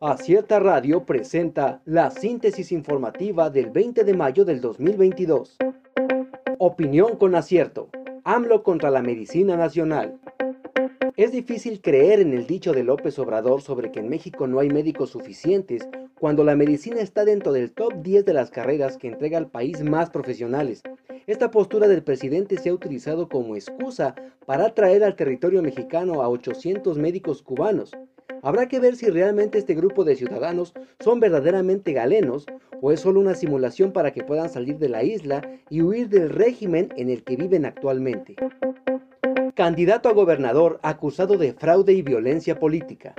Acierta Radio presenta la síntesis informativa del 20 de mayo del 2022. Opinión con acierto. AMLO contra la medicina nacional. Es difícil creer en el dicho de López Obrador sobre que en México no hay médicos suficientes cuando la medicina está dentro del top 10 de las carreras que entrega al país más profesionales. Esta postura del presidente se ha utilizado como excusa para atraer al territorio mexicano a 800 médicos cubanos. Habrá que ver si realmente este grupo de ciudadanos son verdaderamente galenos o es solo una simulación para que puedan salir de la isla y huir del régimen en el que viven actualmente. Candidato a gobernador acusado de fraude y violencia política.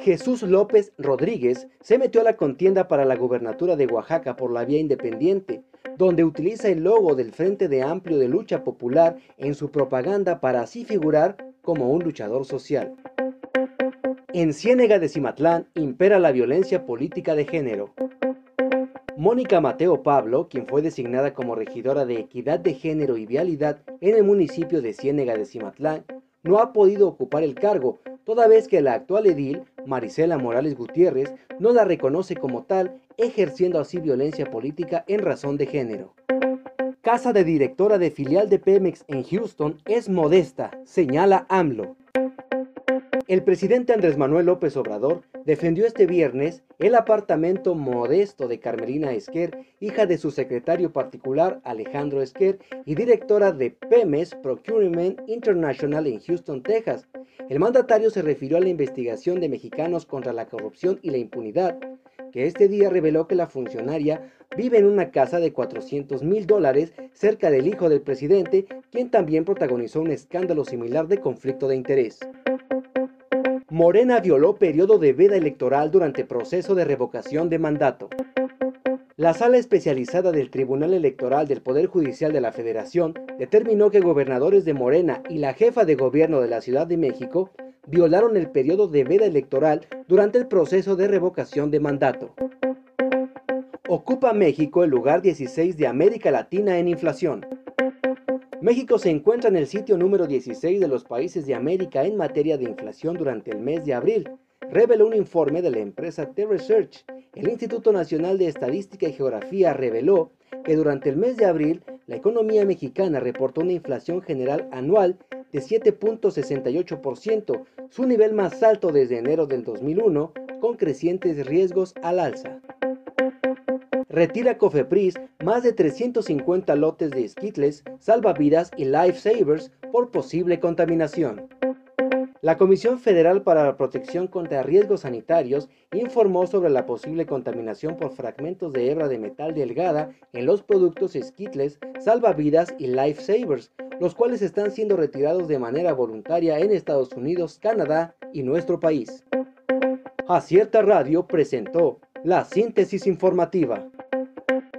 Jesús López Rodríguez se metió a la contienda para la gubernatura de Oaxaca por la vía independiente, donde utiliza el logo del Frente de Amplio de Lucha Popular en su propaganda para así figurar como un luchador social. En Ciénega de Cimatlán impera la violencia política de género. Mónica Mateo Pablo, quien fue designada como regidora de Equidad de Género y Vialidad en el municipio de Ciénega de Cimatlán, no ha podido ocupar el cargo, toda vez que la actual edil, Marisela Morales Gutiérrez, no la reconoce como tal, ejerciendo así violencia política en razón de género. Casa de directora de filial de Pemex en Houston es modesta, señala AMLO. El presidente Andrés Manuel López Obrador defendió este viernes el apartamento modesto de Carmelina Esquer, hija de su secretario particular Alejandro Esquer y directora de PEMES Procurement International en Houston, Texas. El mandatario se refirió a la investigación de mexicanos contra la corrupción y la impunidad, que este día reveló que la funcionaria vive en una casa de 400 mil dólares cerca del hijo del presidente, quien también protagonizó un escándalo similar de conflicto de interés. Morena violó periodo de veda electoral durante proceso de revocación de mandato. La sala especializada del Tribunal Electoral del Poder Judicial de la Federación determinó que gobernadores de Morena y la jefa de gobierno de la Ciudad de México violaron el periodo de veda electoral durante el proceso de revocación de mandato. Ocupa México el lugar 16 de América Latina en inflación. México se encuentra en el sitio número 16 de los países de América en materia de inflación durante el mes de abril, reveló un informe de la empresa T-Research. El Instituto Nacional de Estadística y Geografía reveló que durante el mes de abril la economía mexicana reportó una inflación general anual de 7.68%, su nivel más alto desde enero del 2001, con crecientes riesgos al alza retira Cofepris más de 350 lotes de skittles, salvavidas y lifesavers por posible contaminación. La Comisión Federal para la Protección contra Riesgos Sanitarios informó sobre la posible contaminación por fragmentos de hebra de metal delgada en los productos Skittles, salvavidas y lifesavers, los cuales están siendo retirados de manera voluntaria en Estados Unidos, Canadá y nuestro país. Acierta Radio presentó la síntesis informativa.